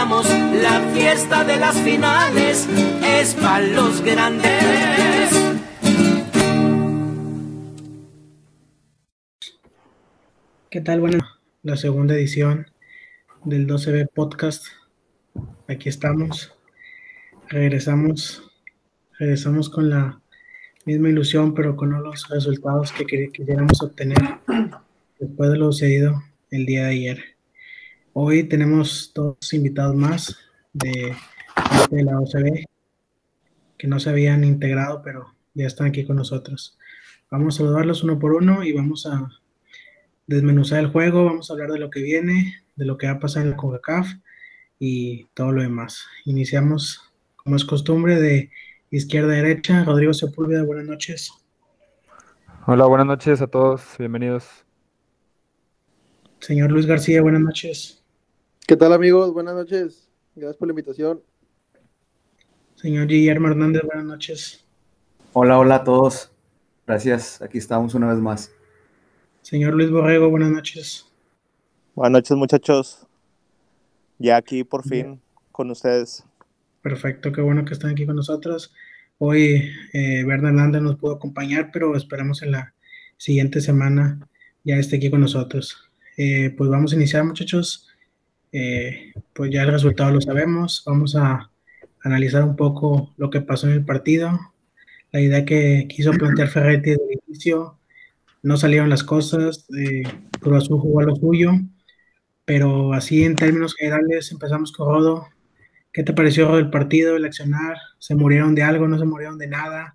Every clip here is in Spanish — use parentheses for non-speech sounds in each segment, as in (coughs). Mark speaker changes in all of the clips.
Speaker 1: La fiesta de las finales es para los grandes.
Speaker 2: ¿Qué tal? Bueno, la segunda edición del 12B Podcast. Aquí estamos. Regresamos. Regresamos con la misma ilusión, pero con los resultados que queríamos obtener después de lo sucedido el día de ayer. Hoy tenemos dos invitados más de, de la OCB que no se habían integrado, pero ya están aquí con nosotros. Vamos a saludarlos uno por uno y vamos a desmenuzar el juego, vamos a hablar de lo que viene, de lo que va a pasar en la CONCACAF y todo lo demás. Iniciamos, como es costumbre, de izquierda a derecha. Rodrigo Sepúlveda, buenas noches.
Speaker 3: Hola, buenas noches a todos, bienvenidos.
Speaker 2: Señor Luis García, buenas noches.
Speaker 4: ¿Qué tal amigos? Buenas noches. Gracias por la invitación.
Speaker 2: Señor Guillermo Hernández, buenas noches.
Speaker 5: Hola, hola a todos. Gracias, aquí estamos una vez más.
Speaker 2: Señor Luis Borrego, buenas noches.
Speaker 6: Buenas noches muchachos. Ya aquí por fin con ustedes.
Speaker 2: Perfecto, qué bueno que están aquí con nosotros. Hoy eh, Hernández nos pudo acompañar, pero esperamos en la siguiente semana ya esté aquí con nosotros. Eh, pues vamos a iniciar, muchachos. Eh, pues ya el resultado lo sabemos. Vamos a analizar un poco lo que pasó en el partido. La idea que quiso plantear Ferretti desde el inicio no salieron las cosas. Eh, Cruz Azul jugó a lo suyo. Pero así en términos generales empezamos con Rodo. ¿Qué te pareció el partido, el accionar? ¿Se murieron de algo? ¿No se murieron de nada?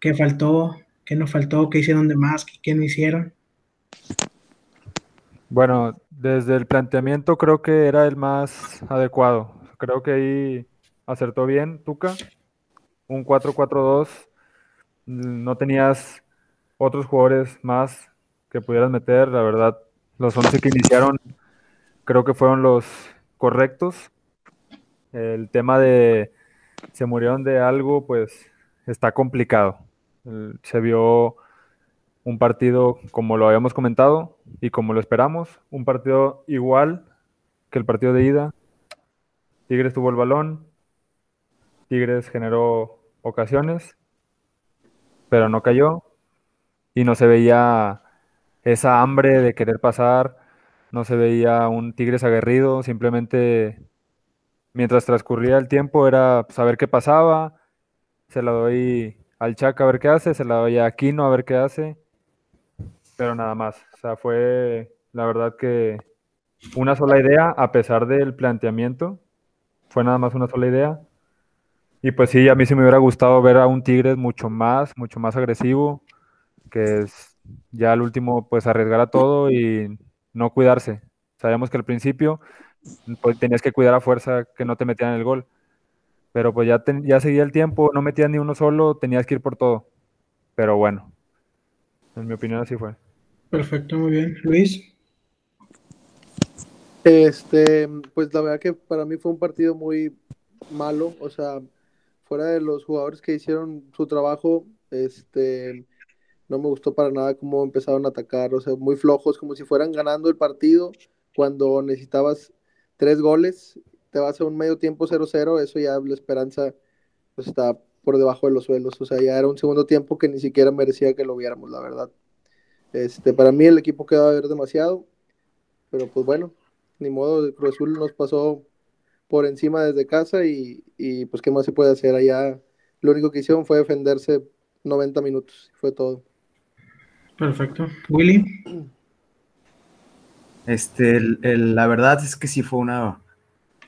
Speaker 2: ¿Qué faltó? ¿Qué no faltó? ¿Qué hicieron de más? ¿Qué no hicieron?
Speaker 3: Bueno, desde el planteamiento creo que era el más adecuado. Creo que ahí acertó bien Tuca. Un 4-4-2. No tenías otros jugadores más que pudieras meter. La verdad, los 11 que iniciaron creo que fueron los correctos. El tema de se murieron de algo, pues está complicado. Se vio un partido como lo habíamos comentado y como lo esperamos, un partido igual que el partido de ida. Tigres tuvo el balón, Tigres generó ocasiones, pero no cayó y no se veía esa hambre de querer pasar, no se veía un Tigres aguerrido, simplemente mientras transcurría el tiempo era saber qué pasaba, se la doy al Chaca a ver qué hace, se la doy a Aquino a ver qué hace pero nada más. O sea, fue la verdad que una sola idea, a pesar del planteamiento, fue nada más una sola idea. Y pues sí, a mí sí me hubiera gustado ver a un Tigres mucho más, mucho más agresivo, que es ya al último pues arriesgar a todo y no cuidarse. Sabíamos que al principio pues, tenías que cuidar a fuerza que no te metieran el gol. Pero pues ya, ya seguía el tiempo, no metías ni uno solo, tenías que ir por todo. Pero bueno, en mi opinión así fue.
Speaker 2: Perfecto, muy bien. Luis.
Speaker 4: Este, pues la verdad que para mí fue un partido muy malo, o sea, fuera de los jugadores que hicieron su trabajo, este, no me gustó para nada cómo empezaron a atacar, o sea, muy flojos, como si fueran ganando el partido cuando necesitabas tres goles, te vas a un medio tiempo 0-0, eso ya la esperanza está por debajo de los suelos, o sea, ya era un segundo tiempo que ni siquiera merecía que lo viéramos, la verdad. Este, para mí el equipo quedó a ver demasiado, pero pues bueno, ni modo, el Cruz Azul nos pasó por encima desde casa y, pues qué más se puede hacer allá. Lo único que hicieron fue defenderse 90 minutos, fue todo.
Speaker 2: Perfecto. Willy. (clears throat)
Speaker 5: Este, la verdad es que sí fue una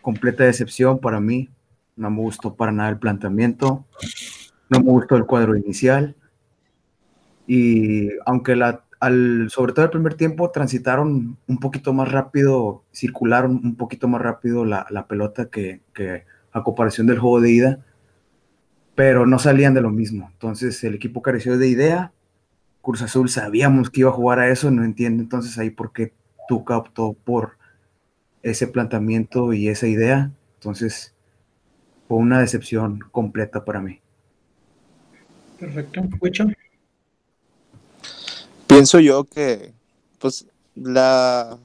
Speaker 5: completa decepción para mí. No me gustó para nada el planteamiento. No me gustó el cuadro inicial. Y aunque la sobre todo el primer tiempo, transitaron un poquito más rápido, circularon un poquito más rápido la, pelota que, a comparación del juego de ida, pero no salían de lo mismo. Entonces el equipo careció de idea. Cruz Azul sabíamos que iba a jugar a eso, no entiendo entonces ahí por qué Tuca optó por ese planteamiento y esa idea. Entonces fue una decepción completa para mí.
Speaker 2: Perfecto. Huicho.
Speaker 6: Pienso yo que, pues, la,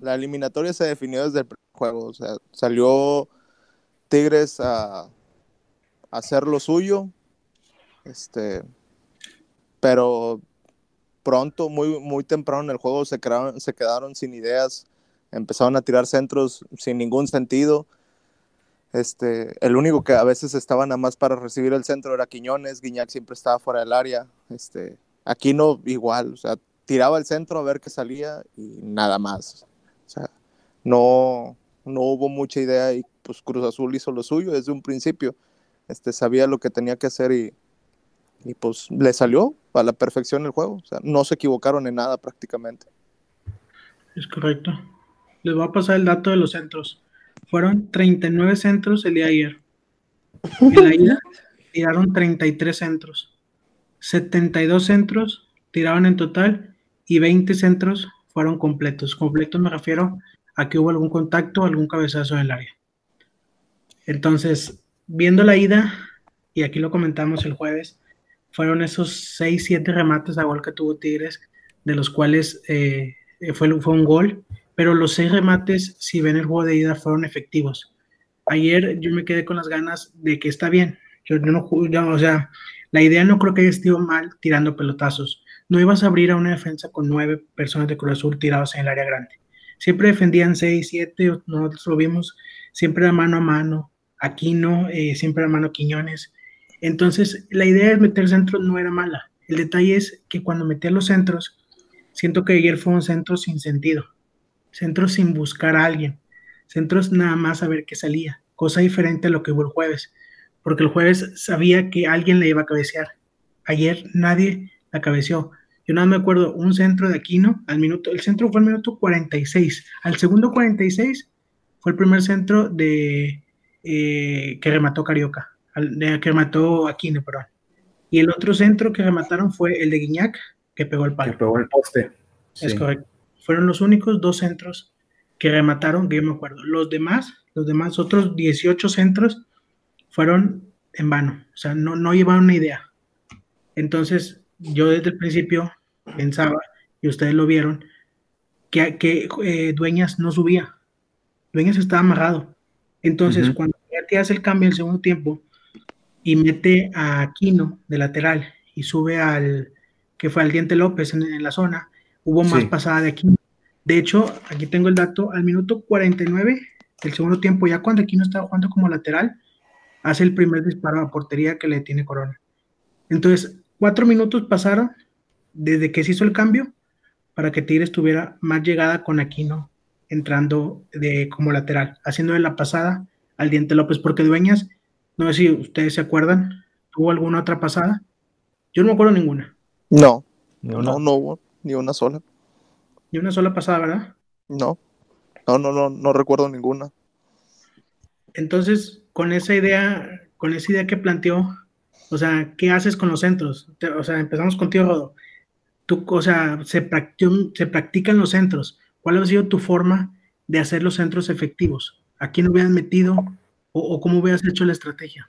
Speaker 6: la eliminatoria se definió desde el juego. O sea, salió Tigres a, hacer lo suyo. Este, pero pronto, muy, muy temprano en el juego, se, quedaron, se quedaron sin ideas, empezaron a tirar centros sin ningún sentido. Este, el único que a veces estaba nada más para recibir el centro era Quiñones, Guiñac siempre estaba fuera del área. Este, aquí no, igual, o sea, tiraba el centro a ver qué salía y nada más. O sea, no, no hubo mucha idea y pues Cruz Azul hizo lo suyo desde un principio. Este, sabía lo que tenía que hacer y, y pues le salió a la perfección el juego. O sea, no se equivocaron en nada prácticamente.
Speaker 2: Es correcto. Les voy a pasar el dato de los centros. Fueron 39 centros el día de ayer. En la ida tiraron 33 centros. 72 centros tiraron en total y 20 centros fueron completos. Completos me refiero a que hubo algún contacto, algún cabezazo en el área. Entonces, viendo la ida, y aquí lo comentamos el jueves, fueron esos 6, 7 remates a gol que tuvo Tigres, de los cuales eh, fue, un gol, pero los 6 remates, si ven el juego de ida, fueron efectivos. Ayer yo me quedé con las ganas de que está bien. Yo no, yo, o sea, la idea no creo que haya estado mal tirando pelotazos. No ibas a abrir a una defensa con nueve personas de Cruz Azul tirados en el área grande. Siempre defendían seis, siete, nosotros lo vimos, siempre era mano a mano. Aquino, eh, siempre era mano Quiñones. Entonces, la idea de meter centros no era mala. El detalle es que cuando metía los centros, siento que ayer fue un centro sin sentido. Centros sin buscar a alguien. Centros nada más a ver qué salía. Cosa diferente a lo que hubo el jueves. Porque el jueves sabía que alguien le iba a cabecear. Ayer nadie la cabeció. Yo nada me acuerdo un centro de Aquino al minuto, el centro fue al minuto 46. Al segundo 46 fue el primer centro de eh, que remató Carioca de, que mató Aquino, perdón. Y el otro centro que remataron fue el de Guiñac, que pegó el palo.
Speaker 5: Que pegó el poste.
Speaker 2: Es correcto. Fueron los únicos dos centros que remataron, que yo me acuerdo. Los demás, los demás otros 18 centros fueron en vano. O sea, no, no llevaron una idea. Entonces, yo desde el principio pensaba, y ustedes lo vieron, que, que eh, Dueñas no subía. Dueñas estaba amarrado. Entonces, cuando ya te hace el cambio en el segundo tiempo, y mete a Aquino de lateral y sube al que fue al Diente López en, la zona, hubo más pasada de Aquino. De hecho, aquí tengo el dato, al minuto 49 del segundo tiempo, ya cuando Aquino estaba jugando como lateral, hace el primer disparo a portería que le tiene Corona. Entonces, cuatro minutos pasaron desde que se hizo el cambio para que Tigres tuviera más llegada con Aquino entrando de, como lateral, haciendo la pasada al Diente López, porque Dueñas no sé si ustedes se acuerdan. ¿Tuvo alguna otra pasada? Yo no me acuerdo ninguna.
Speaker 6: No, no, no hubo ni una sola.
Speaker 2: Ni una sola pasada, ¿verdad?
Speaker 6: No, no, no, no, no recuerdo ninguna.
Speaker 2: Entonces, con esa idea, con esa idea que planteó, o sea, ¿qué haces con los centros? O sea, empezamos contigo, Rodo. Tú, o sea, se, se practican los centros. ¿Cuál ha sido tu forma de hacer los centros efectivos? ¿A quién hubieras metido? o, cómo hubieras hecho la estrategia?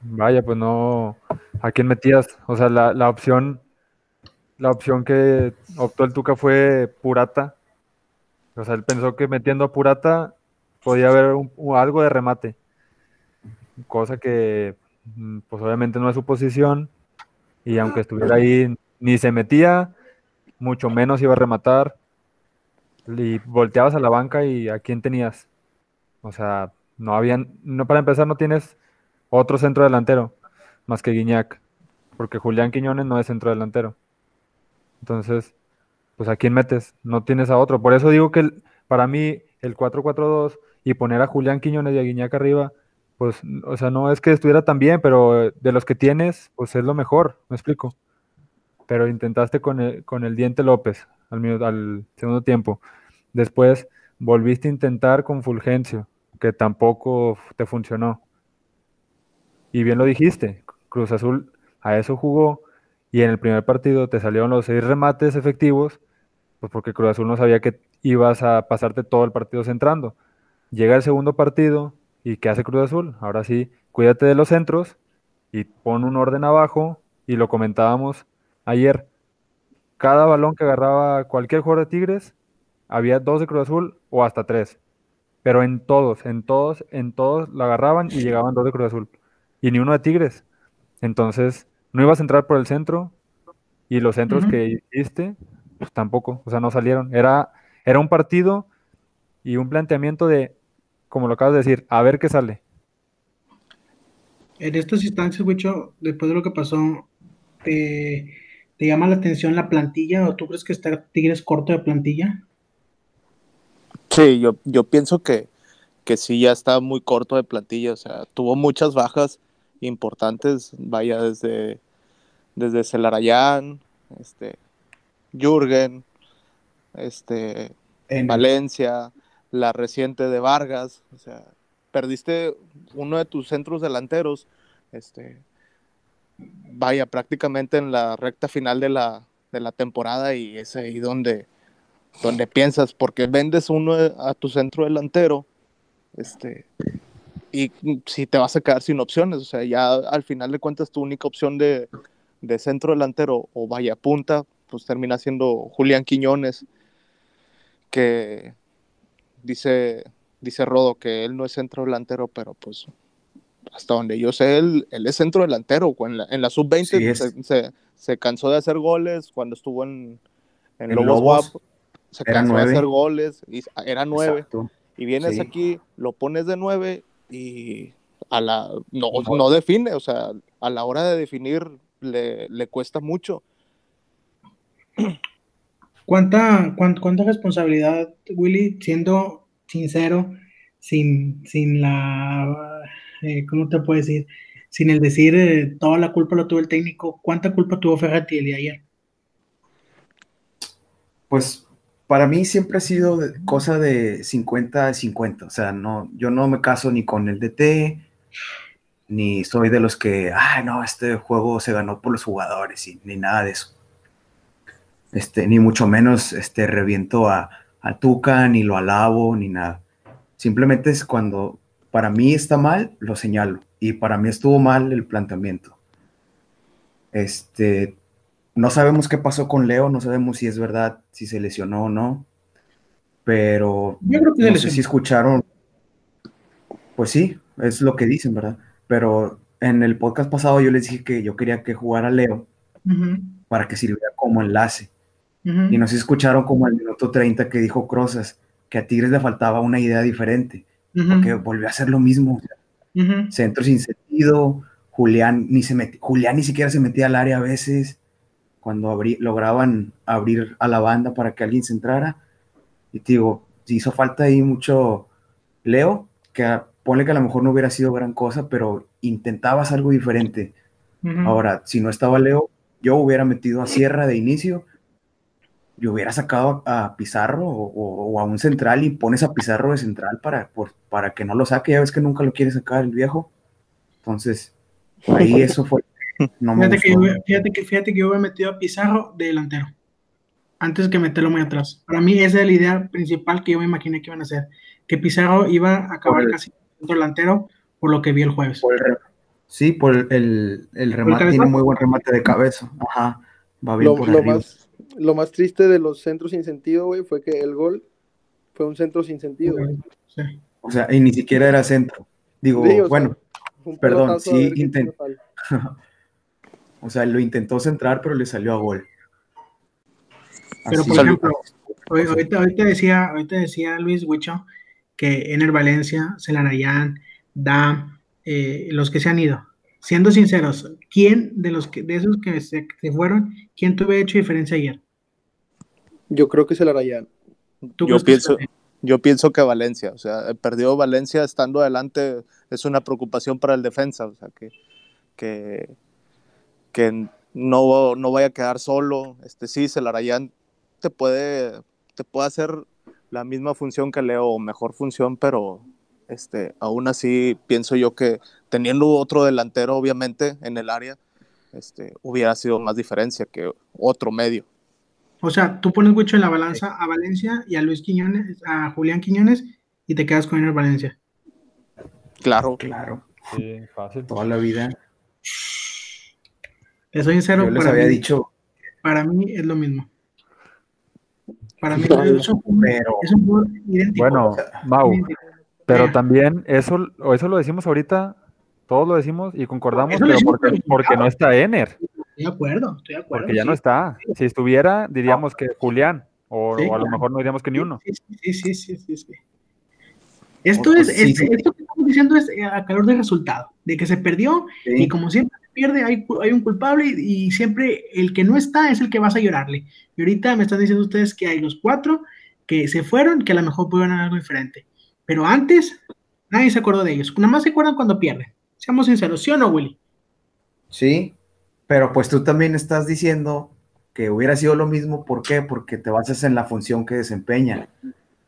Speaker 3: Vaya, pues no. ¿A quién metías? O sea, la, opción. La opción que optó el Tuca fue Purata. O sea, él pensó que metiendo a Purata podía haber algo de remate. Cosa que, mm, pues obviamente no es su posición. Y aunque estuviera ahí, ni se metía, mucho menos iba a rematar. Y volteabas a la banca y ¿a quién tenías? O sea, no habían, no para empezar no tienes otro centro delantero más que Guiñac, porque Julián Quiñones no es centro delantero. Entonces, pues a quién metes? No tienes a otro. Por eso digo que para mí el 4-4-2 y poner a Julián Quiñones y a Guiñac arriba, pues, o sea, no es que estuviera tan bien, pero de los que tienes, pues es lo mejor, me explico. Pero intentaste con el, con el Diente López al, al segundo tiempo. Después volviste a intentar con Fulgencio que tampoco te funcionó. Y bien lo dijiste, Cruz Azul a eso jugó y en el primer partido te salieron los seis remates efectivos, pues porque Cruz Azul no sabía que ibas a pasarte todo el partido centrando. Llega el segundo partido y ¿qué hace Cruz Azul? Ahora sí, cuídate de los centros y pon un orden abajo y lo comentábamos ayer. Cada balón que agarraba cualquier jugador de Tigres había dos de Cruz Azul o hasta tres. Pero en todos, en todos, en todos la agarraban y llegaban dos de Cruz Azul. Y ni uno de Tigres. Entonces, no ibas a entrar por el centro y los centros que hiciste, pues tampoco, o sea, no salieron. Era, era un partido y un planteamiento de, como lo acabas de decir, a ver qué sale.
Speaker 2: En estas instancias, Wicho, después de lo que pasó, ¿te, te llama la atención la plantilla o tú crees que está Tigres corto de plantilla?
Speaker 6: Sí, yo, yo pienso que, que sí, ya está muy corto de plantilla. O sea, tuvo muchas bajas importantes, vaya, desde, desde Celarayán, este, Jürgen, este,
Speaker 5: En-
Speaker 6: Valencia, la reciente de Vargas, o sea, perdiste uno de tus centros delanteros, este, vaya, prácticamente en la recta final de la, de la temporada y es ahí donde, donde piensas, porque vendes uno a tu centro delantero, este, y si te vas a quedar sin opciones, o sea, ya al final de cuentas tu única opción de, de centro delantero o vaya punta, pues termina siendo Julián Quiñones, que dice, dice Rodo que él no es centro delantero, pero pues hasta donde yo sé, él, él es centro delantero. En la, en la sub-20
Speaker 5: Sí,
Speaker 6: se, se- se cansó de hacer goles cuando estuvo en, en
Speaker 5: En
Speaker 6: Lobos,
Speaker 5: Lobos,
Speaker 6: Guap, se cansó
Speaker 5: nueve.
Speaker 6: de hacer goles, y era nueve.
Speaker 5: Exacto.
Speaker 6: Y vienes
Speaker 5: Sí.
Speaker 6: aquí, lo pones de nueve y a la no,
Speaker 5: No.
Speaker 6: no define, o sea, a la hora de definir le, le cuesta mucho.
Speaker 2: ¿Cuánta, cuán- cuánta responsabilidad, Willy, siendo sincero, sin, sin la, eh, ¿cómo te puedo decir? Sin el decir eh, toda la culpa lo tuvo el técnico, ¿cuánta culpa tuvo Ferretti el día ayer?
Speaker 5: Pues para mí siempre ha sido cosa de 50 a 50. O sea, no, yo no me caso ni con el DT, ni soy de los que, ah, no, este juego se ganó por los jugadores, y, ni nada de eso. Este, ni mucho menos este, reviento a, a Tuca, ni lo alabo, ni nada. Simplemente es cuando para mí está mal, lo señalo. Y para mí estuvo mal el planteamiento. Este, no sabemos qué pasó con Leo, no sabemos si es verdad, si se lesionó o no. Pero
Speaker 2: Yo creo que se
Speaker 5: no sé si escucharon. Pues sí, es lo que dicen, ¿verdad? Pero en el podcast pasado yo les dije que yo quería que jugara Leo para que sirviera como enlace.
Speaker 2: Ujú.
Speaker 5: Y no sé si escucharon como el minuto 30 que dijo Crozas, que a Tigres le faltaba una idea diferente,
Speaker 2: Ujú,
Speaker 5: porque volvió a hacer lo mismo.
Speaker 2: ujú.
Speaker 5: Centro sin sentido, Julián ni, se meti- Julián ni siquiera se metía al área a veces, cuando abrí- lograban abrir a la banda para que alguien se entrara. Y te digo, hizo falta ahí mucho Leo, que ponle que a lo mejor no hubiera sido gran cosa, pero intentabas algo diferente.
Speaker 2: Ujú.
Speaker 5: Ahora, si no estaba Leo, yo hubiera metido a Sierra de inicio, yo hubiera sacado a Pizarro o, a un central y pones a Pizarro de central para, por- para que no lo saque, ya ves que nunca lo quiere sacar el viejo. Entonces, ahí (laughs) eso fue. No me
Speaker 2: Fíjate que, yo, fíjate, que, fíjate que yo hubiera metido a Pizarro de delantero, antes que meterlo muy atrás. Para mí esa es la idea principal que yo me imaginé que iban a hacer, que Pizarro iba a acabar
Speaker 5: el-
Speaker 2: casi delantero por lo que vi el jueves.
Speaker 5: Por el re- sí, por el, el, el remate, tiene muy buen remate de cabeza. Ajá, va bien
Speaker 4: Lo,
Speaker 5: por
Speaker 4: lo
Speaker 5: arriba.
Speaker 4: más, lo más triste de los centros sin sentido, güey, fue que el gol fue un centro sin sentido. güey.
Speaker 2: Sí.
Speaker 5: O sea, y ni siquiera era centro. Digo,
Speaker 4: Sí, o sea,
Speaker 5: bueno, Perdón, sí
Speaker 4: ver qué
Speaker 5: intent-
Speaker 4: tal. (laughs)
Speaker 5: o sea, lo intentó centrar, pero le salió a gol.
Speaker 2: Pero
Speaker 5: Así
Speaker 2: por ejemplo, hoy- ahorita, ahorita decía, ahorita decía Luis Huicho que Ener Valencia, Celarayán, Dam, eh, los que se han ido. Siendo sinceros, ¿quién de los que, de esos que se, se fueron, quién tuve hecho diferencia ayer?
Speaker 4: Yo creo que se la.
Speaker 2: ¿Tú
Speaker 6: Yo pienso, yo pienso que Valencia, o sea, perdió Valencia estando adelante, es una preocupación para el defensa, o sea, que, que, que no, no vaya a quedar solo. Este sí, Celarayán te puede, te puede hacer la misma función que Leo, o mejor función, pero este, aún así pienso yo que teniendo otro delantero, obviamente, en el área, este, hubiera sido más diferencia que otro medio.
Speaker 2: O sea, tú pones Huicho en la balanza a Valencia y a Luis Quiñones, a Julián Quiñones y te quedas con Ener Valencia.
Speaker 6: Claro,
Speaker 5: Claro,
Speaker 3: Sí, fácil.
Speaker 5: toda la vida.
Speaker 2: Les soy sincero,
Speaker 5: Yo les
Speaker 2: para
Speaker 5: había
Speaker 2: mí,
Speaker 5: dicho,
Speaker 2: para mí es lo mismo. Para mí (laughs)
Speaker 5: No,
Speaker 2: es un,
Speaker 5: pero-
Speaker 2: es un jugador idéntico.
Speaker 3: Bueno, Mau,
Speaker 2: Idéntico.
Speaker 3: pero
Speaker 2: Eh,
Speaker 3: también eso, o eso lo decimos ahorita, todos lo decimos y concordamos,
Speaker 2: Eso
Speaker 3: pero porque,
Speaker 2: pero-
Speaker 3: porque no está Ener,
Speaker 2: Estoy de acuerdo, estoy de acuerdo.
Speaker 3: porque ya no está. Si estuviera, diríamos que Julián, o,
Speaker 2: Sí,
Speaker 3: o a lo mejor no diríamos que ni uno.
Speaker 2: Sí, sí, sí, sí, sí, sí. Esto es,
Speaker 5: sí,
Speaker 2: es-
Speaker 5: sí.
Speaker 2: esto que estamos diciendo es eh, a calor de resultado, de que se perdió y como siempre se pierde, hay, un culpable y, y siempre el que no está es el que vas a llorarle. Y ahorita me están diciendo ustedes que hay los cuatro que se fueron, que a lo mejor pudieron hacer algo diferente. Pero antes, nadie se acordó de ellos. Nada más se acuerdan cuando pierden. Seamos sinceros, ¿sí o no, Willy?
Speaker 5: Sí, pero pues tú también estás diciendo que hubiera sido lo mismo. ¿Por qué? Porque te basas en la función que desempeña.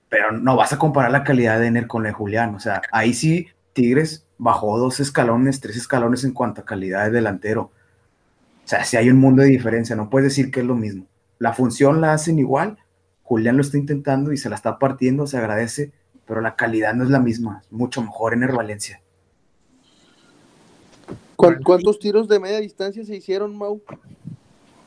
Speaker 5: Pero no vas a comparar la calidad de Ener con la de Julián. O sea, ahí sí Tigres bajó dos escalones, tres escalones en cuanto a calidad de delantero. O sea, si hay un mundo de diferencia, no puedes decir que es lo mismo. La función la hacen igual, Julián lo está intentando y se la está partiendo, se agradece, pero la calidad no es la misma, mucho mejor Ener Valencia.
Speaker 4: ¿Cuán- ¿Cuántos tiros de media distancia se hicieron, Mau?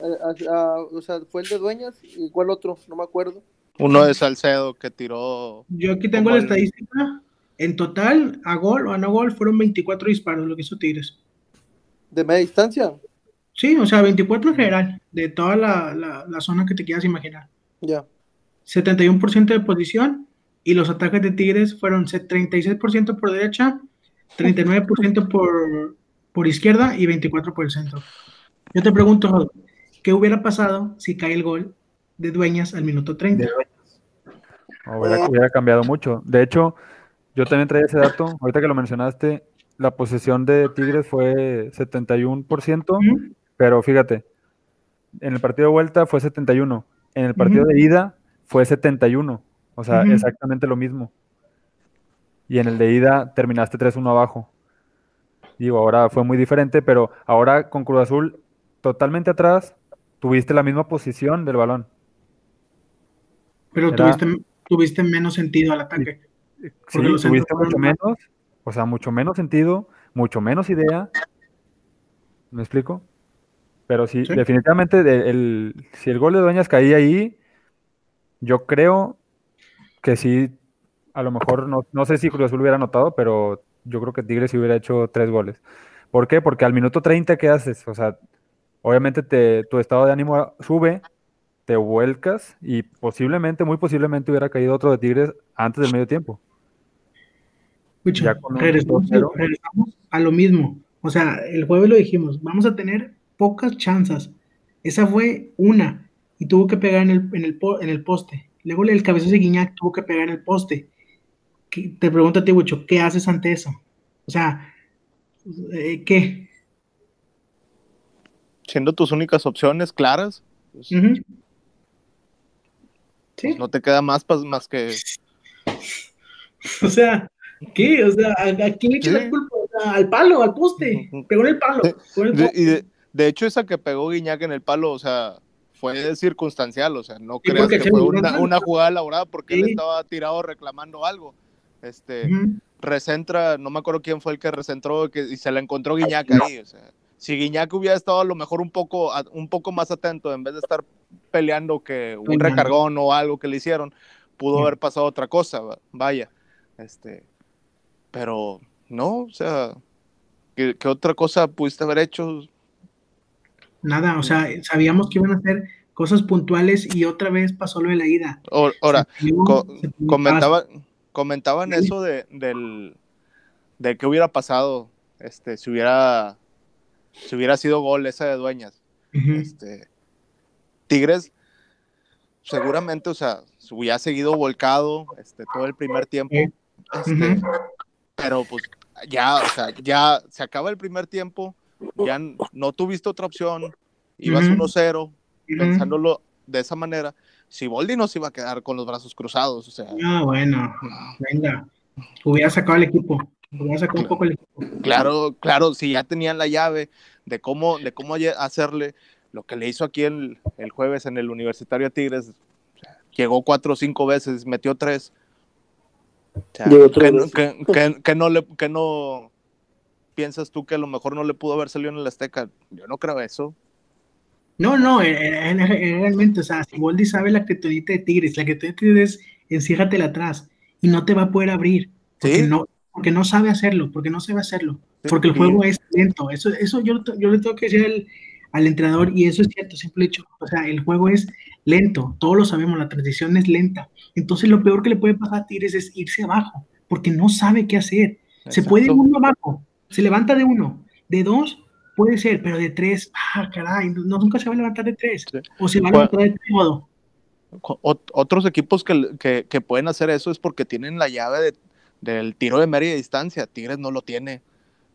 Speaker 4: A- a- a- o sea, fue el de Dueñas y cuál otro, no me acuerdo.
Speaker 6: Uno de Salcedo que tiró.
Speaker 2: Yo aquí tengo la
Speaker 6: el-
Speaker 2: estadística. En total, a gol o a no gol, fueron 24 disparos lo que hizo Tigres.
Speaker 4: ¿De media distancia?
Speaker 2: Sí, o sea, 24 en general, de toda la, la- la zona que te quieras imaginar.
Speaker 4: Ya.
Speaker 2: 71% de posición y los ataques de Tigres fueron se- 36% por derecha, 39% por, por izquierda y 24% por el centro. Yo te pregunto, ¿qué hubiera pasado si cae el gol de Dueñas al minuto 30?
Speaker 3: Hubiera, hubiera cambiado mucho. De hecho, yo también traía ese dato. Ahorita que lo mencionaste, la posesión de Tigres fue 71%,
Speaker 2: Ujú.
Speaker 3: pero fíjate, en el partido de vuelta fue 71, en el partido de ida fue 71, o sea, exactamente lo mismo. Y en el de ida terminaste 3-1 abajo. Digo, ahora fue muy diferente, pero ahora con Cruz Azul totalmente atrás, tuviste la misma posición del balón.
Speaker 2: Pero
Speaker 3: Era-
Speaker 2: tuviste, tuviste menos sentido al ataque.
Speaker 3: Sí, tuviste mucho menos, o sea, mucho menos sentido, mucho menos idea. ¿Me explico? Pero sí,
Speaker 2: Sí.
Speaker 3: definitivamente, de- el, si el gol de Dueñas caía ahí, yo creo que sí, a lo mejor, no, no sé si Cruz Azul hubiera anotado, pero yo creo que Tigres hubiera hecho tres goles. ¿Por qué? Porque al minuto 30, ¿qué haces? O sea, obviamente te, tu estado de ánimo sube, te vuelcas y posiblemente, muy posiblemente hubiera caído otro de Tigres antes del medio tiempo.
Speaker 2: Escucha,
Speaker 3: Ya con un
Speaker 2: regresamos,
Speaker 3: 2-0.
Speaker 2: regresamos a lo mismo. O sea, el jueves lo dijimos, vamos a tener pocas chances. Esa fue una y tuvo que pegar en el, en el, en el poste. Luego el cabezazo de Guiñac tuvo que pegar en el poste. ¿Qué- te pregunto a ti, Bucho, ¿qué haces ante eso? O sea, eh, ¿qué?
Speaker 6: Siendo tus únicas opciones claras, pues.
Speaker 2: Sí,
Speaker 6: no te queda más, más que. (laughs)
Speaker 2: o sea, ¿qué? O sea, ¿a, quién le echa la culpa? Al palo, al poste. Pegó en el palo. En el
Speaker 6: De, y de, de hecho, esa que pegó Guiñac en el palo, o sea, fue circunstancial, o sea, no creas que fue una, jugada elaborada porque él estaba tirado reclamando algo. Este, recentra, no me acuerdo quién fue el que recentró que, y se la encontró Guiñac ahí, o sea, si Guiñac hubiera estado a lo mejor un poco, un poco más atento en vez de estar peleando que un recargón o algo que le hicieron, pudo haber pasado otra cosa, va- vaya, este, pero no, o sea, ¿qué, qué otra cosa pudiste haber hecho?
Speaker 2: Nada, o sea, sabíamos que iban a hacer cosas puntuales y otra vez pasó lo de la ida.
Speaker 6: Ahora,
Speaker 2: Se perdió,
Speaker 6: co-
Speaker 2: se perdió
Speaker 6: comentaban,
Speaker 2: Sí.
Speaker 6: eso de, del, de qué hubiera pasado este, si hubiera si hubiera sido gol esa de Dueñas. Este, Tigres seguramente, o sea, se hubiera seguido volcado este, todo el primer tiempo. Este. Pero pues ya, o sea, ya se acaba el primer tiempo, ya no tuviste otra opción, ibas
Speaker 2: Ujú.
Speaker 6: 1-0,
Speaker 2: Ujú.
Speaker 6: pensándolo de esa manera. Si Boldi no se iba a quedar con los brazos cruzados, o sea,
Speaker 2: Ah, bueno, venga. Hubiera sacado al equipo. Hubiera sacado un poco el equipo.
Speaker 6: Claro, claro, si ya tenían la llave de cómo, de cómo hacerle lo que le hizo aquí el, el jueves en el Universitario de Tigres, llegó cuatro o cinco veces, metió tres. O sea,
Speaker 4: Llegó tres
Speaker 6: que, no-
Speaker 4: veces.
Speaker 6: que- que- que no le, que no piensas tú que a lo mejor no le pudo haber salido en el Azteca. Yo no creo eso.
Speaker 2: No, no, eh, eh, eh, realmente, o sea, si Boldi sabe la criptonita de Tigres, la criptonita de Tigres, enciérratela atrás y no te va a poder abrir. Porque,
Speaker 6: Sí.
Speaker 2: no, porque no sabe hacerlo, porque no sabe hacerlo. Porque el juego es lento. Eso, eso yo, yo le tengo que decir al, al entrenador, y eso es cierto, siempre he dicho, o sea, el juego es lento, todos lo sabemos, la transición es lenta. Entonces lo peor que le puede pasar a Tigres es irse abajo, porque no sabe qué hacer. Se puede ir uno abajo, se levanta de uno, de dos, puede ser, pero de tres, ah, caray, no, nunca se va a levantar de tres,
Speaker 6: Sí.
Speaker 2: o se va a levantar de
Speaker 6: ot- otros equipos que, que- que pueden hacer eso es porque tienen la llave de- del tiro de media distancia. Tigres no lo tiene.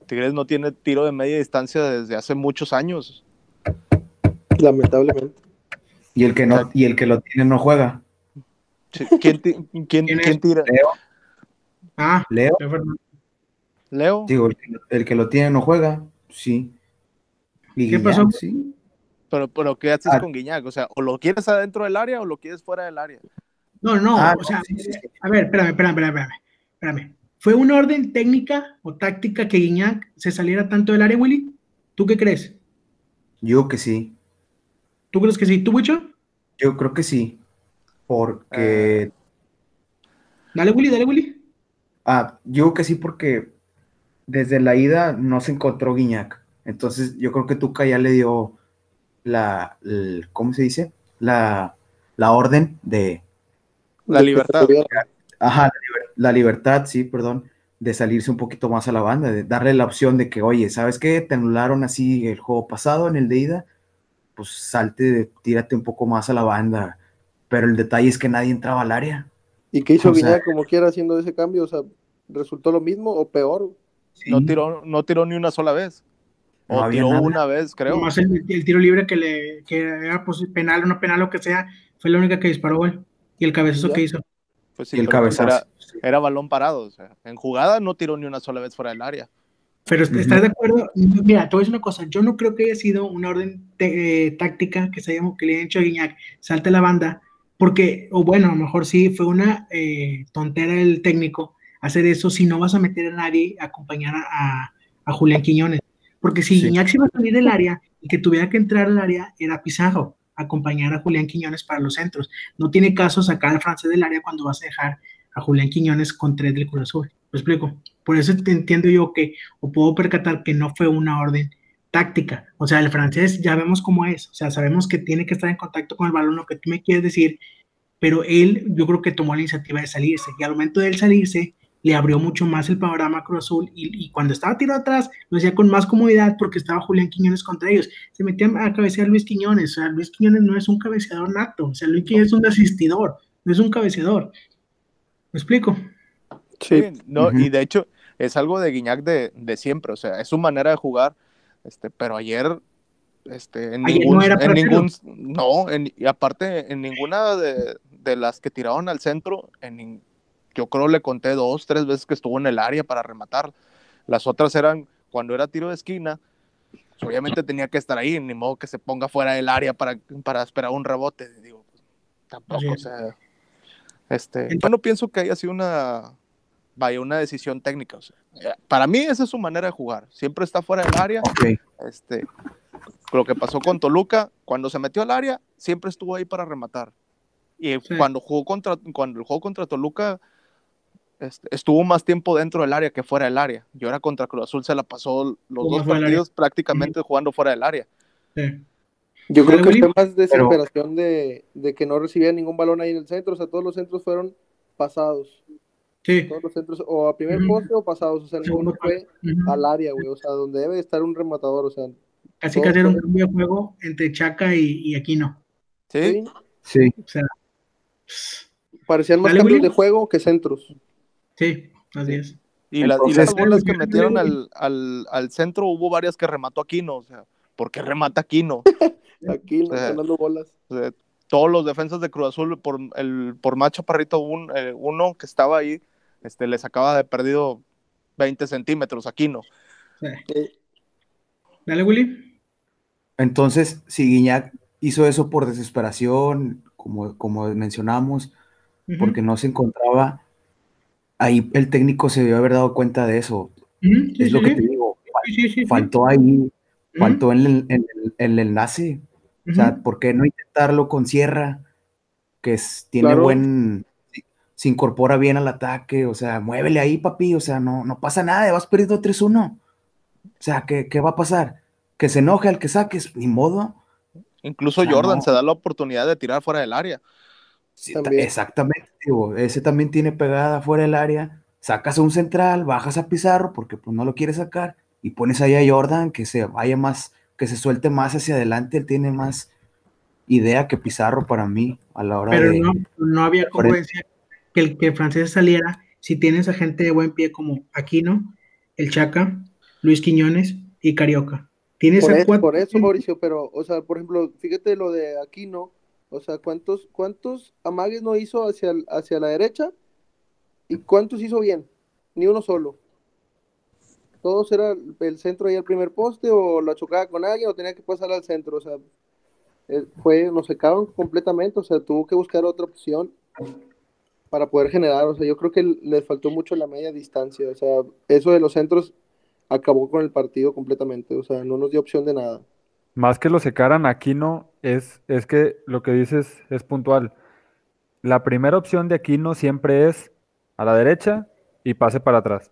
Speaker 6: Tigres no tiene tiro de media distancia desde hace muchos años.
Speaker 4: Lamentablemente.
Speaker 5: Y el que no, y el que lo tiene no juega.
Speaker 6: Sí, ¿Quién, ti- quién-
Speaker 2: ¿Quién es?
Speaker 6: quién tira?
Speaker 5: Leo,
Speaker 2: Ah,
Speaker 5: Leo.
Speaker 6: Leo.
Speaker 5: digo, el que, el que lo tiene no juega, sí. Y
Speaker 2: ¿Qué
Speaker 5: Guiñac,
Speaker 2: pasó?
Speaker 5: Sí.
Speaker 6: Pero, pero ¿qué haces
Speaker 5: Ah.
Speaker 6: con Guiñac? O sea, o lo quieres adentro del área o lo quieres fuera del área.
Speaker 2: No, no,
Speaker 5: Ah,
Speaker 2: o sea,
Speaker 5: sí, sí, sí.
Speaker 2: a ver, espérame, espérame, espérame, espérame, espérame. ¿Fue una orden técnica o táctica que Guiñac se saliera tanto del área, Willy? ¿Tú qué crees?
Speaker 5: Yo que sí.
Speaker 2: ¿Tú crees que sí? ¿Tú, Wicho?
Speaker 5: Yo creo que sí. Porque.
Speaker 2: Dale, Willy, dale, Willy.
Speaker 5: Ah, yo que sí, porque desde la ida no se encontró Guiñac. Entonces, yo creo que Tuca ya le dio la. el- ¿Cómo se dice? La, la orden de.
Speaker 6: La libertad.
Speaker 5: Ajá, la, liber- la libertad, sí, perdón, de salirse un poquito más a la banda, de darle la opción de que, oye, ¿sabes qué? Te anularon así el juego pasado en el de ida, pues salte, tírate un poco más a la banda. Pero el detalle es que nadie entraba al área.
Speaker 4: ¿Y qué hizo
Speaker 5: O sea-
Speaker 4: Guiñac como quiera haciendo ese cambio? O sea, ¿resultó lo mismo o peor?
Speaker 5: Sí,
Speaker 6: No tiró, no tiró ni una sola vez.
Speaker 5: No
Speaker 6: O tiró
Speaker 5: nada.
Speaker 6: una vez, creo.
Speaker 2: Nomás el, el tiro libre que le que era pues, penal o no penal, lo que sea, fue la única que disparó, güey. Y el cabezazo
Speaker 4: Ya.
Speaker 2: que hizo.
Speaker 6: Pues sí,
Speaker 5: y el cabezazo.
Speaker 6: Era, era balón parado. O sea, en jugada no tiró ni una sola vez fuera del área.
Speaker 2: Pero. ¿estás de acuerdo? Mira, te voy a decir una cosa. Yo no creo que haya sido una orden te- eh, táctica que, se haya, que le hayan hecho a Guiñac, salte la banda, porque, o bueno, a lo mejor sí, fue una eh, tontera del técnico hacer eso si no vas a meter a nadie a acompañar a, a- a Julián Quiñones. Porque si
Speaker 5: Sí.
Speaker 2: Se iba a salir del área, el que tuviera que entrar al área era Pizarro, acompañar a Julián Quiñones para los centros. No tiene caso sacar al francés del área cuando vas a dejar a Julián Quiñones con tres del Cruz Azul. ¿Me explico? Por eso te entiendo yo que, o puedo percatar que no fue una orden táctica. O sea, el francés ya vemos cómo es. O sea, sabemos que tiene que estar en contacto con el balón, lo que tú me quieres decir, pero él yo creo que tomó la iniciativa de salirse. Y al momento de él salirse, le abrió mucho más el panorama a Cruz Azul. Y, y cuando estaba tirado atrás, lo hacía con más comodidad porque estaba Julián Quiñones contra ellos. Se metía a cabecear Luis Quiñones. O sea, Luis Quiñones no es un cabeceador nato. O sea, Luis Quiñones es un asistidor, no es un cabeceador. ¿Me explico?
Speaker 4: Sí.
Speaker 6: No, y de hecho es algo de Guiñac de, de siempre, o sea, es su manera de jugar, este, pero ayer, este, en
Speaker 2: Ayer
Speaker 6: ningún,
Speaker 2: no era
Speaker 6: en ningún, no, en- y aparte, en ninguna de, de las que tiraron al centro, en yo creo le conté dos, tres veces que estuvo en el área para rematar, las otras eran cuando era tiro de esquina, pues, obviamente tenía que estar ahí, ni modo que se ponga fuera del área para, para esperar un rebote, digo, tampoco,
Speaker 2: Así
Speaker 6: o sea, este, yo no pienso que haya sido una, vaya, una decisión técnica, o sea, eh, para mí esa es su manera de jugar, siempre está fuera del área,
Speaker 5: Ok.
Speaker 6: este, lo que pasó con Toluca, cuando se metió al área, siempre estuvo ahí para rematar. Y
Speaker 2: Sí.
Speaker 6: cuando jugó contra, cuando el juego contra Toluca, este, estuvo más tiempo dentro del área que fuera del área. Y ahora contra Cruz Azul se la pasó los dos partidos prácticamente jugando fuera del área.
Speaker 2: Sí.
Speaker 4: Yo creo que fue más desesperación de, de que no recibía ningún balón ahí en el centro. O sea, todos los centros fueron pasados.
Speaker 2: Sí.
Speaker 4: Todos los centros, o a primer poste o pasados. O sea, ninguno fue al área, güey. O sea, donde debe estar un rematador. O sea,
Speaker 2: Casi casi era un cambio de juego entre Chaca y, y Aquino.
Speaker 6: ¿Sí?
Speaker 4: sí,
Speaker 5: Sí.
Speaker 2: O sea,
Speaker 4: parecían más cambios de juego que centros.
Speaker 2: Sí, así es.
Speaker 6: Y, la- y las bolas que metieron al, al, al centro, hubo varias que remató Aquino. O sea, ¿por qué remata Aquino? (laughs)
Speaker 4: Aquí no
Speaker 6: Sí.
Speaker 4: están dando bolas.
Speaker 6: O sea, todos los defensas de Cruz Azul, por, el, por más chaparrito un, eh, uno que estaba ahí, este, le sacaba de perdido 20 centímetros Aquino.
Speaker 2: Sí.
Speaker 4: Eh,
Speaker 2: Dale, Willy.
Speaker 5: Entonces, si Guiñac hizo eso por desesperación, como, como mencionamos, porque no se encontraba, ahí el técnico se debió haber dado cuenta de eso.
Speaker 2: Sí,
Speaker 5: es lo
Speaker 2: sí,
Speaker 5: que
Speaker 2: sí.
Speaker 5: te digo.
Speaker 2: Sí, sí, sí, sí.
Speaker 5: Faltó ahí, faltó en el, en el- en el enlace. O sea, ¿por qué no intentarlo con Sierra? Que es- tiene
Speaker 4: Claro.
Speaker 5: buen. Se incorpora bien al ataque. O sea, muévele ahí, papi. O sea, no, no pasa nada. Vas perdiendo 3-1. O sea, ¿qué, qué va a pasar? Que se enoje al que saques. Ni modo.
Speaker 6: Incluso
Speaker 5: O sea,
Speaker 6: Jordan
Speaker 5: no.
Speaker 6: se da la oportunidad de tirar fuera del área.
Speaker 5: Sí, ta-
Speaker 4: También.
Speaker 5: exactamente, digo, ese también tiene pegada fuera del área. Sacas a un central, bajas a Pizarro porque pues no lo quieres sacar y pones ahí a Jordan que se vaya más, que se suelte más hacia adelante. Él tiene más idea que Pizarro para mí a la hora
Speaker 2: Pero
Speaker 5: de.
Speaker 2: no, no había congruencia que el que el francés saliera si tienes a gente de buen pie como Aquino, el Chaca, Luis Quiñones y Carioca. Tienes
Speaker 4: Por
Speaker 2: a
Speaker 4: eso,
Speaker 2: cuatro.
Speaker 4: por eso, Mauricio, pero, o sea, por ejemplo, fíjate lo de Aquino, o sea, ¿cuántos, cuántos amagues no hizo hacia, hacia la derecha? ¿Y cuántos hizo bien? Ni uno solo. Todos era el centro ahí al primer poste, o la chocaba con alguien, o tenía que pasar al centro, o sea, eh, fue, nos secaron completamente, o sea, tuvo que buscar otra opción para poder generar, o sea, yo creo que les faltó mucho la media distancia, o sea, eso de los centros acabó con el partido completamente, o sea, no nos dio opción de nada.
Speaker 3: Más que lo secaran, Aquino es, es que lo que dices es puntual. La primera opción de Aquino siempre es a la derecha y pase para atrás.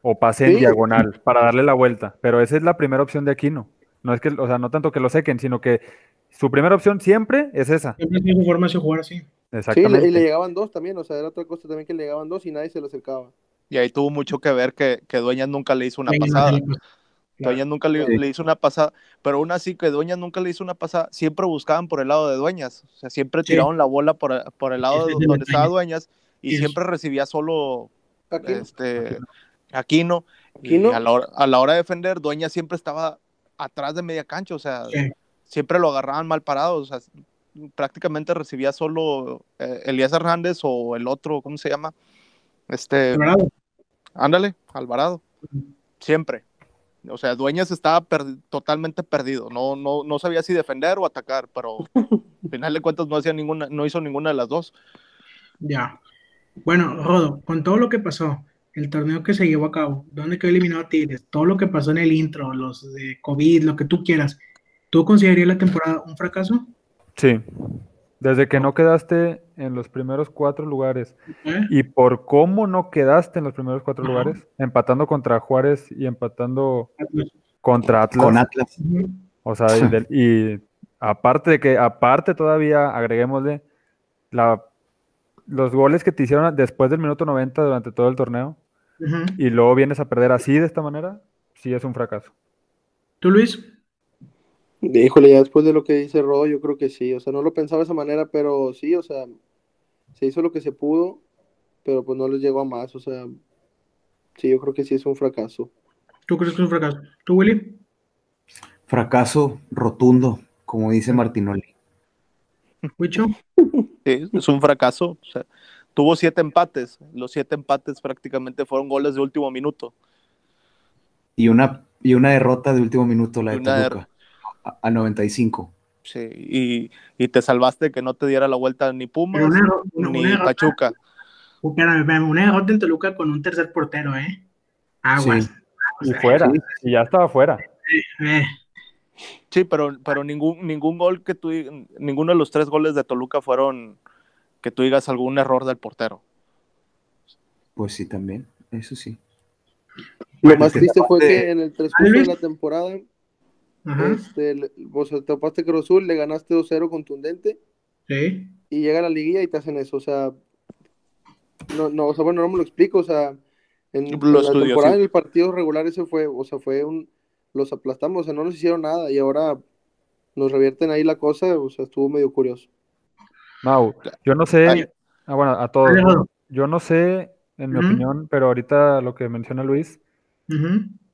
Speaker 3: O pase en diagonal para darle la vuelta. Pero esa es la primera opción de Aquino. No es que, o sea, no tanto que lo sequen, sino que su primera opción siempre es esa.
Speaker 2: Siempre tiene su forma de jugar así.
Speaker 4: Sí, y le,
Speaker 3: Exactamente.
Speaker 4: y le llegaban dos también, o sea, era otra cosa también que le llegaban dos y nadie se le acercaba.
Speaker 6: Y ahí tuvo mucho que ver que, que Dueñas nunca le hizo una pasada.
Speaker 2: Pues.
Speaker 6: Dueñas nunca le,
Speaker 5: Sí.
Speaker 6: le hizo una pasada, pero aún así que Dueñas nunca le hizo una pasada, siempre buscaban por el lado de Dueñas, o sea, siempre
Speaker 2: Sí.
Speaker 6: tiraban la bola por, por el lado de donde estaba. Dueñas y
Speaker 2: Sí.
Speaker 6: siempre recibía solo
Speaker 4: Aquí,
Speaker 6: este Aquino,
Speaker 4: Aquino.
Speaker 6: y a la, hora, a la hora de defender Dueñas siempre estaba atrás de media cancha, o sea, siempre lo agarraban mal parado, o sea, prácticamente recibía solo eh, Elías Hernández o el otro, ¿cómo se llama? Este,
Speaker 2: Alvarado.
Speaker 6: ándale, Alvarado, siempre. O sea, Dueñas estaba totalmente perdido, no, no, no sabía si defender o atacar, pero al final de cuentas no, hacía ninguna, no hizo ninguna de las dos.
Speaker 2: Ya. Bueno, Rodo, con todo lo que pasó, el torneo que se llevó a cabo, donde quedó eliminado Tigres, todo lo que pasó en el intro, los de COVID, lo que tú quieras, ¿tú considerarías la temporada un fracaso?
Speaker 3: Sí. Desde que no quedaste en los primeros cuatro lugares
Speaker 2: ¿Eh?
Speaker 3: y por cómo no quedaste en los primeros cuatro lugares, empatando contra Juárez y empatando contra Atlas.
Speaker 5: Con Atlas.
Speaker 3: O sea, y, aparte de que, aparte todavía agreguémosle la, los goles que te hicieron después del minuto 90 durante todo el torneo y luego vienes a perder así de esta manera, sí es un fracaso.
Speaker 2: ¿Tú, Luis?
Speaker 4: Híjole, ya después de lo que dice Rodo, yo creo que sí, o sea, no lo pensaba de esa manera, pero sí, o sea, se hizo lo que se pudo, pero pues no les llegó a más, o sea, sí, yo creo que sí es un fracaso.
Speaker 2: ¿Tú crees que es un fracaso? ¿Tú, Willy?
Speaker 5: Fracaso rotundo, como dice Martinoli.
Speaker 2: ¿Wicho?
Speaker 6: Sí, es un fracaso. o sea, tuvo siete empates, los siete empates prácticamente fueron goles de último minuto.
Speaker 5: Y una, y una derrota de último minuto, la de Toluca, a, a 95.
Speaker 6: Sí, y, y te salvaste que no te diera la vuelta ni Pumas ni Pachuca.
Speaker 2: espérame, espérame, una derrota en Toluca con un tercer portero, ¿eh? Aguas.
Speaker 5: Sí.
Speaker 3: Y fuera,
Speaker 5: sí.
Speaker 3: y ya estaba fuera.
Speaker 2: Eh,
Speaker 6: Sí, pero, pero ningún, ningún gol que tú, ninguno de los tres goles de Toluca fueron que tú digas algún error del portero.
Speaker 5: Pues sí, también, eso sí.
Speaker 4: Lo más triste fue que en el transcurso de la temporada,
Speaker 2: ajá.
Speaker 4: este, le- vos te topaste Cruz Azul, le ganaste 2-0 contundente,
Speaker 2: Sí.
Speaker 4: y llega la liguilla y te hacen eso, o sea, no, no, o sea, bueno, no me lo explico, o sea, en,
Speaker 6: Lo
Speaker 4: la
Speaker 6: estudió,
Speaker 4: temporada
Speaker 6: sí.
Speaker 4: en el partido regular ese fue, o sea, fue un, los aplastamos, o sea, no nos hicieron nada, y ahora nos revierten ahí la cosa, o sea, estuvo medio curioso.
Speaker 3: Mau, yo no sé,
Speaker 6: Ay.
Speaker 3: ah, bueno, a todos, yo no sé, en mi opinión, pero ahorita lo que menciona Luis,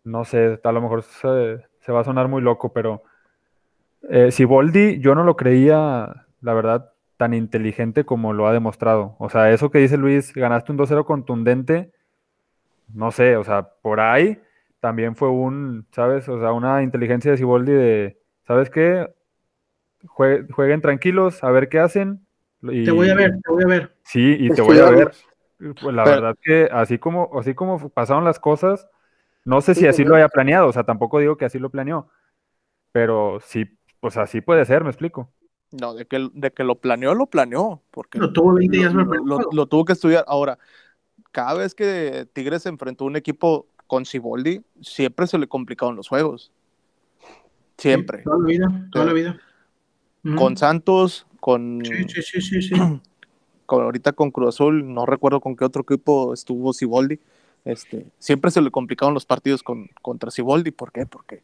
Speaker 3: no sé, a lo mejor se, se va a sonar muy loco, pero eh, Siboldi yo no lo creía, la verdad, tan inteligente como lo ha demostrado. O sea, eso que dice Luis, ganaste un 2-0 contundente, no sé, o sea, por ahí también fue un, ¿sabes? O sea, una inteligencia de Siboldi de, ¿sabes qué? Jue- jueguen tranquilos, a ver qué hacen. y-
Speaker 2: Te voy a ver, te voy a ver.
Speaker 3: Sí, y te voy a ver. Pues la verdad que así como, así como pasaron las cosas, no sé
Speaker 4: Sí,
Speaker 3: si así lo
Speaker 4: correcto.
Speaker 3: haya planeado, o sea, tampoco digo que así lo planeó, pero sí pues así puede ser, me explico.
Speaker 6: No, de que, de que lo planeó, lo planeó. Porque
Speaker 2: Lo tuvo 20 días
Speaker 6: lo, lo- lo tuvo que estudiar. Ahora, cada vez que Tigres se enfrentó a un equipo con Ciboldi, siempre se le complicaron los juegos. Siempre.
Speaker 2: Sí, toda la vida, toda la vida.
Speaker 6: Con Santos, con,
Speaker 2: Sí, sí, sí, sí, sí. (clears throat)
Speaker 6: con- ahorita con Cruz Azul, no recuerdo con qué otro equipo estuvo Ciboldi. Este, siempre se le complicaron los partidos con, contra Ciboldi. ¿Por qué? Porque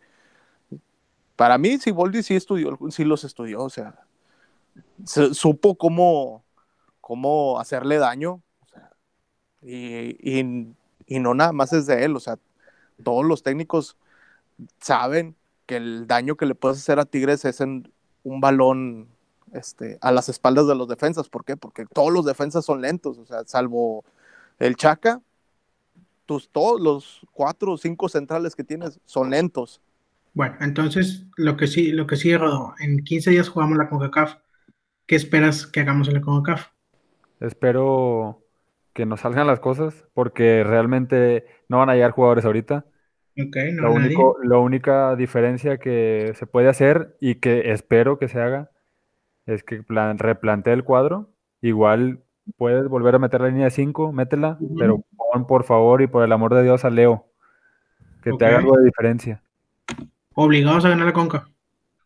Speaker 6: para mí Ciboldi sí estudió, sí los estudió, o sea, se- supo cómo, cómo hacerle daño. o sea, y, y- no nada más es de él, o sea, todos los técnicos saben que el daño que le puedes hacer a Tigres es un balón este, a las espaldas de los defensas. ¿Por qué? Porque todos los defensas son lentos, o sea, salvo el Chaca, tus, todos los cuatro o cinco centrales que tienes son lentos.
Speaker 2: Bueno, entonces lo que sí, lo que sí, Rodo, en 15 días jugamos la CONCACAF. ¿Qué esperas que hagamos en la CONCACAF?
Speaker 3: Espero que nos salgan las cosas, porque realmente no van a llegar jugadores ahorita.
Speaker 2: Ok, no
Speaker 3: Lo único, la única diferencia que se puede hacer y que espero que se haga es que plan, replantee el cuadro. Igual puedes volver a meter la línea de 5, métela, pero pon por favor y por el amor de Dios a Leo, que te haga algo de diferencia.
Speaker 2: Obligados a ganar la CONCA.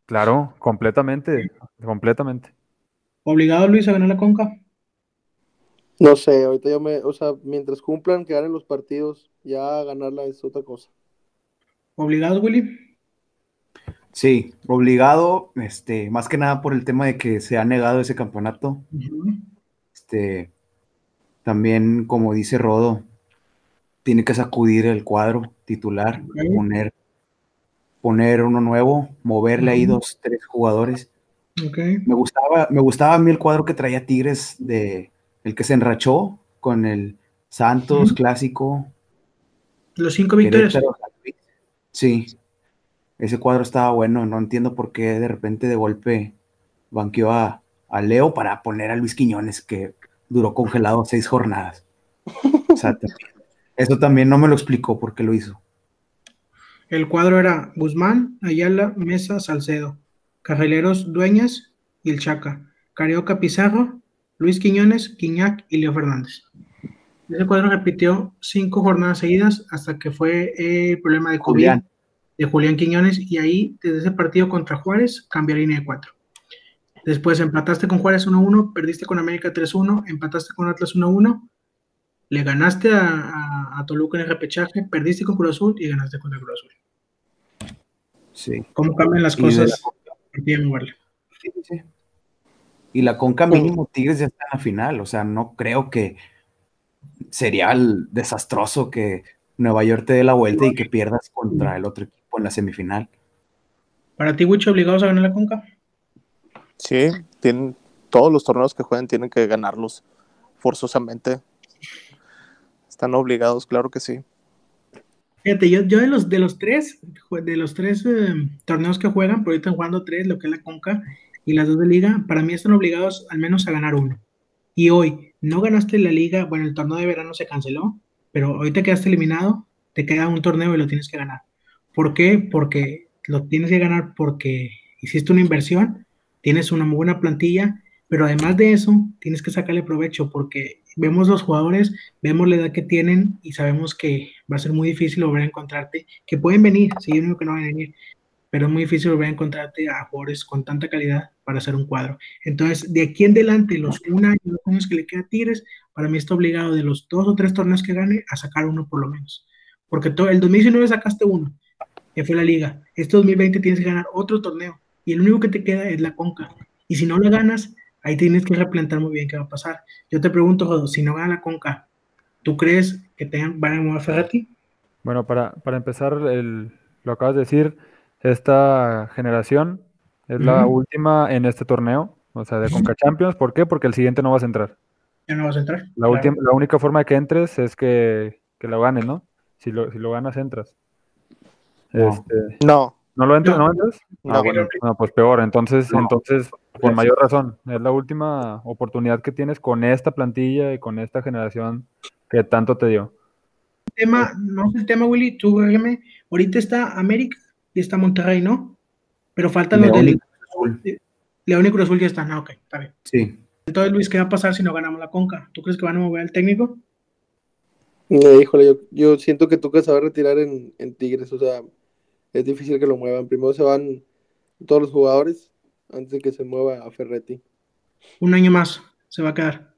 Speaker 3: Claro, completamente, completamente.
Speaker 2: ¿Obligado Luis a ganar la CONCA?
Speaker 4: No sé, ahorita yo me, o sea, mientras cumplan, que ganen los partidos, ya ganarla es otra cosa.
Speaker 2: ¿Obligados, Willy?
Speaker 5: Sí, obligado, este, más que nada por el tema de que se ha negado ese campeonato.
Speaker 2: Ujú.
Speaker 5: Este, también, como dice Rodo, tiene que sacudir el cuadro titular, poner, poner uno nuevo, moverle ahí dos, tres jugadores.
Speaker 2: Ok.
Speaker 5: Me gustaba, me gustaba a mí el cuadro que traía Tigres de el que se enrachó con el Santos clásico,
Speaker 2: Los cinco victorias.
Speaker 5: Sí, ese cuadro estaba bueno. No entiendo por qué de repente de golpe banqueó a, a Leo para poner a Luis Quiñones, que duró congelado seis jornadas. O sea, también- eso también no me lo explicó por qué lo hizo.
Speaker 2: El cuadro era Guzmán, Ayala, Mesa, Salcedo, Carrileros, Dueñas y el Chaca, Carioca, Pizarro, Luis Quiñones, Quiñac y Leo Fernández. Ese cuadro repitió cinco jornadas seguidas hasta que fue eh, el problema de COVID
Speaker 5: Julián.
Speaker 2: de Julián Quiñones y ahí desde ese partido contra Juárez cambió línea de cuatro. Después empataste con Juárez 1-1, perdiste con América 3-1, empataste con Atlas 1-1, le ganaste a, a- a Toluca en el repechaje, perdiste con Cruz Azul y ganaste con el Cruz Azul.
Speaker 5: Sí.
Speaker 2: ¿Cómo cambian las
Speaker 5: Y
Speaker 2: cosas? De
Speaker 5: sí, sí. Y la Conca mínimo Tigres ya está en la final, o sea, no creo que sería el desastroso que Nueva York te dé la vuelta y que pierdas contra el otro equipo en la semifinal.
Speaker 2: Para ti, Wicho, obligados a ganar la Conca.
Speaker 6: Sí, tienen, todos los torneos que jueguen tienen que ganarlos forzosamente. Están obligados, claro que sí.
Speaker 2: Fíjate, yo, yo de los de los tres, de los tres eh, torneos que juegan, por ahorita están jugando tres, lo que es la Conca y las dos de Liga, para mí están obligados al menos a ganar uno. Y hoy no ganaste la Liga, bueno, el torneo de verano se canceló, pero hoy te quedaste eliminado, te queda un torneo y lo tienes que ganar. ¿Por qué? Porque lo tienes que ganar porque hiciste una inversión, tienes una muy buena plantilla, pero además de eso, tienes que sacarle provecho porque vemos los jugadores, vemos la edad que tienen y sabemos que va a ser muy difícil volver a encontrarte, que pueden venir, sí, yo no digo que no van a venir, pero es muy difícil volver a encontrarte a jugadores con tanta calidad para hacer un cuadro. Entonces, de aquí en adelante, los un año, dos años que le queda a Tigres, para mí está obligado de los dos o tres torneos que gane a sacar uno por lo menos. Porque todo, el 2019 sacaste uno, que fue la liga. Este 2020 tienes que ganar otro torneo y el único que te queda es la Conca. Y si no la ganas, ahí tienes que replantar muy bien qué va a pasar. Yo te pregunto, Jodo, si no gana la Conca, ¿tú crees que tengan, van a mover a Ferretti?
Speaker 3: Bueno, para, para empezar, el, lo acabas de decir, esta generación es la última en este torneo, o sea, de Conca Champions. ¿Por qué? Porque el siguiente no vas a entrar.
Speaker 2: Ya no vas a entrar.
Speaker 3: La,
Speaker 2: Claro.
Speaker 3: última, la única forma de que entres es que, que lo ganes, ¿no? Si lo, si lo ganas, entras.
Speaker 5: No.
Speaker 3: Este,
Speaker 6: No,
Speaker 3: ¿No lo entras?
Speaker 2: No.
Speaker 3: ¿No, entras?
Speaker 6: no.
Speaker 3: Ah, bueno, no, pues peor. Entonces,
Speaker 5: No.
Speaker 3: entonces, con
Speaker 5: Sí.
Speaker 3: mayor razón, es la última oportunidad que tienes con esta plantilla y con esta generación que tanto te dio.
Speaker 2: tema, no sé el tema, Willy, tú dígame, ahorita está América y está Monterrey, ¿no? Pero faltan los de
Speaker 5: León.
Speaker 2: León y Cruz Azul ya están. Ah, ok, está bien.
Speaker 5: Sí.
Speaker 2: Entonces, Luis, ¿qué va a pasar si no ganamos la Conca? ¿Tú crees que van a mover al técnico?
Speaker 4: Eh, híjole, yo, yo siento que Tuca se va a retirar en, en Tigres, o sea, es difícil que lo muevan. Primero se van todos los jugadores antes de que se mueva a Ferretti.
Speaker 2: Un año más se va a quedar.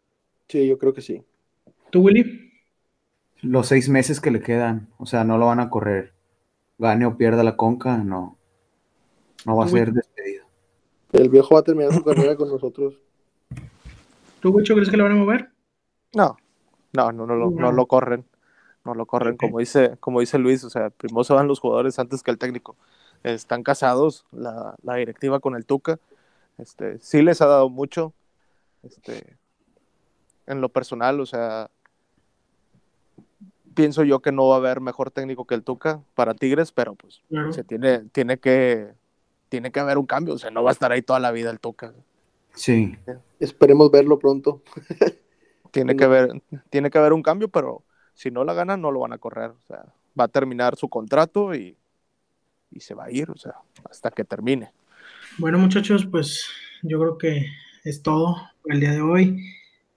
Speaker 4: Sí, yo creo que sí.
Speaker 2: ¿Tú, Willy?
Speaker 5: Los seis meses que le quedan, o sea, no lo van a correr. Gane o pierda la conca, no. No va a ser despedido.
Speaker 4: El viejo va a terminar su (coughs) carrera con nosotros.
Speaker 2: ¿Tú, Wicho, crees que lo van a mover?
Speaker 6: No, no, no, no No. lo corren. No lo corren, como dice, como dice Luis, o sea, primero se van los jugadores antes que el técnico. Están casados la, la directiva con el Tuca. Este, sí les ha dado mucho. Este, en lo personal, o sea, pienso yo que no va a haber mejor técnico que el Tuca para Tigres, pero pues
Speaker 2: Claro.
Speaker 6: se tiene, tiene que tiene que haber un cambio, o sea, no va a estar ahí toda la vida el Tuca.
Speaker 5: Sí.
Speaker 4: Esperemos verlo pronto.
Speaker 6: Tiene (laughs) que haber, tiene que haber un cambio, pero si no la ganan, no lo van a correr. Va a terminar su contrato y, y se va a ir, hasta que termine.
Speaker 2: Bueno, muchachos, pues yo creo que es todo el día de hoy.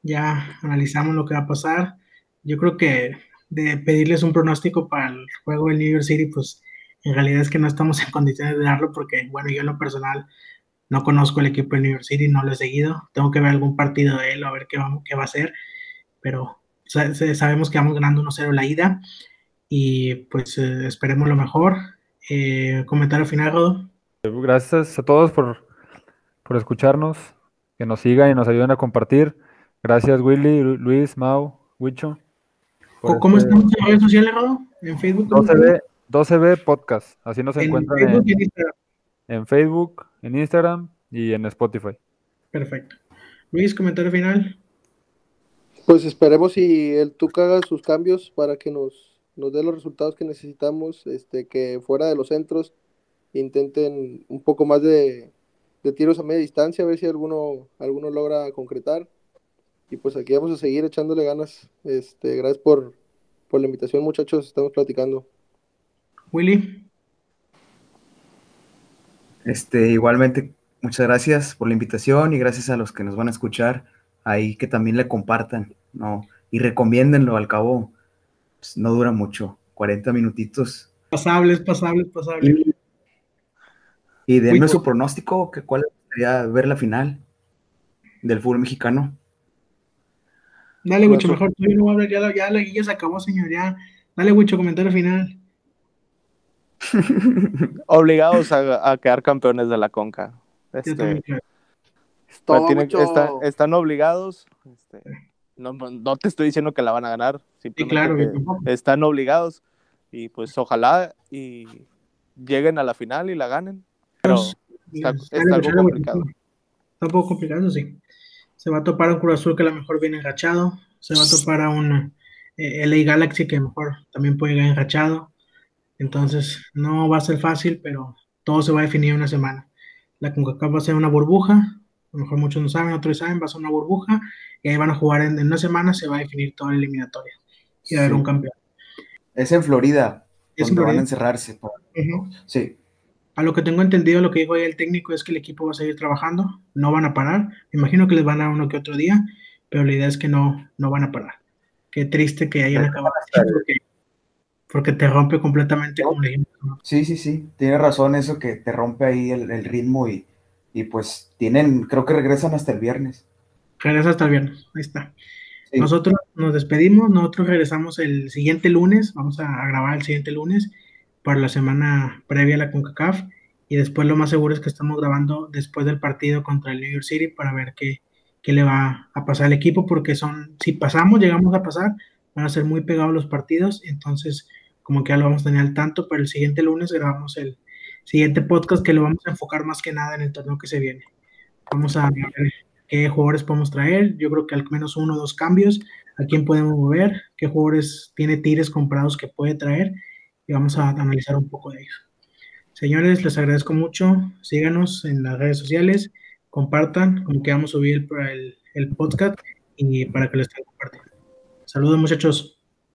Speaker 2: Ya analizamos lo que va a pasar. Yo creo que de pedirles un pronóstico para el juego del New York City, pues en realidad es que no estamos en condiciones de darlo porque, bueno, yo en lo personal no conozco el equipo de New York City, no lo he seguido. Tengo que ver algún partido de él a ver qué va, qué va a hacer, pero sabemos que vamos ganando 1-0 la ida y pues eh, esperemos lo mejor. Eh, comentario final, Rodo.
Speaker 3: Gracias a todos por, por escucharnos, que nos sigan y nos ayuden a compartir. Gracias Willy, Lu- Luis, Mau, Wicho.
Speaker 2: ¿Cómo
Speaker 3: este
Speaker 2: estamos en redes sociales, Rodo? ¿En Facebook? ¿cómo
Speaker 3: 12B, 12B Podcast, así nos
Speaker 2: En
Speaker 3: encuentran
Speaker 2: Facebook
Speaker 3: en,
Speaker 2: y en
Speaker 3: en Facebook, en Instagram y en Spotify.
Speaker 2: Perfecto. Luis, comentario final.
Speaker 4: Pues esperemos si el Tuca haga sus cambios para que nos, nos dé los resultados que necesitamos, este, que fuera de los centros intenten un poco más de, de tiros a media distancia, a ver si alguno, alguno logra concretar. Y pues aquí vamos a seguir echándole ganas. Este, gracias por, por la invitación, muchachos, estamos platicando.
Speaker 2: Willy,
Speaker 5: Este, igualmente, muchas gracias por la invitación y gracias a los que nos van a escuchar ahí que también le compartan, ¿no? Y recomiéndenlo, al cabo, pues, no dura mucho, 40 minutitos.
Speaker 2: pasables, pasables, pasables.
Speaker 5: Y, y denme su pronóstico, que cuál sería ver la final del fútbol mexicano.
Speaker 2: Dale, Wicho,
Speaker 4: Eso.
Speaker 2: mejor tú yo no voy a hablar, ya la, ya la guía se acabó, señor, ya. Dale, Wicho, comentario final. (laughs)
Speaker 6: Obligados a, a quedar campeones de la Conca.
Speaker 2: Yo
Speaker 6: Este. Pero
Speaker 4: Todo
Speaker 6: tienen-
Speaker 4: mucho.
Speaker 6: está- están obligados. este, no, no te estoy diciendo que la van a ganar,
Speaker 2: Sí, claro,
Speaker 6: que están obligados y pues ojalá y lleguen a la final y la ganen. Pero
Speaker 2: Pues,
Speaker 6: está,
Speaker 2: dale,
Speaker 6: está
Speaker 2: Wicho,
Speaker 6: algo complicado.
Speaker 2: Está un poco complicado, sí. Se va a topar a un Cruz Azul que a lo mejor viene enrachado. Se va a topar a un eh, LA Galaxy que a lo mejor también puede ir enrachado. Entonces, no va a ser fácil, pero todo se va a definir en una semana. La CONCACAF va a ser una burbuja. A lo mejor muchos no saben, otros saben, va a ser una burbuja. Y ahí van a jugar en, en una semana, se va a definir toda la eliminatoria. Y va a haber
Speaker 5: Sí.
Speaker 2: un campeón.
Speaker 5: Es en Florida,
Speaker 2: Es en
Speaker 5: donde van a
Speaker 2: Florida.
Speaker 5: encerrarse. para-
Speaker 2: Ujú.
Speaker 5: Sí,
Speaker 2: A lo que tengo entendido, lo que dijo ahí el técnico es que el equipo va a seguir trabajando, no van a parar. Me imagino que les van a uno que otro día, pero la idea es que no, no van a parar. Qué triste que hayan acabado así, porque, porque te rompe completamente como. ¿no?
Speaker 5: sí, sí, sí. Tiene razón eso que te rompe ahí el, el ritmo y, y pues tienen, creo que regresan hasta el viernes.
Speaker 2: Regresa hasta el viernes, ahí está.
Speaker 5: Sí.
Speaker 2: Nosotros nos despedimos, nosotros regresamos el siguiente lunes, vamos a, a grabar el siguiente lunes para la semana previa a la CONCACAF y después lo más seguro es que estamos grabando después del partido contra el New York City para ver qué, qué le va a pasar al equipo porque son, si pasamos, llegamos a pasar, van a ser muy pegados los partidos, entonces como que ya lo vamos a tener al tanto, pero el siguiente lunes grabamos el siguiente podcast que lo vamos a enfocar más que nada en el torneo que se viene. Vamos a ver qué jugadores podemos traer. Yo creo que al menos uno o dos cambios. A quién podemos mover, qué jugadores tiene Tigres comprados que puede traer. Y vamos a analizar un poco de ellos. Señores, les agradezco mucho. Síganos en las redes sociales. Compartan, como que vamos a subir el, el, el podcast y para que lo estén compartiendo. Saludos, muchachos.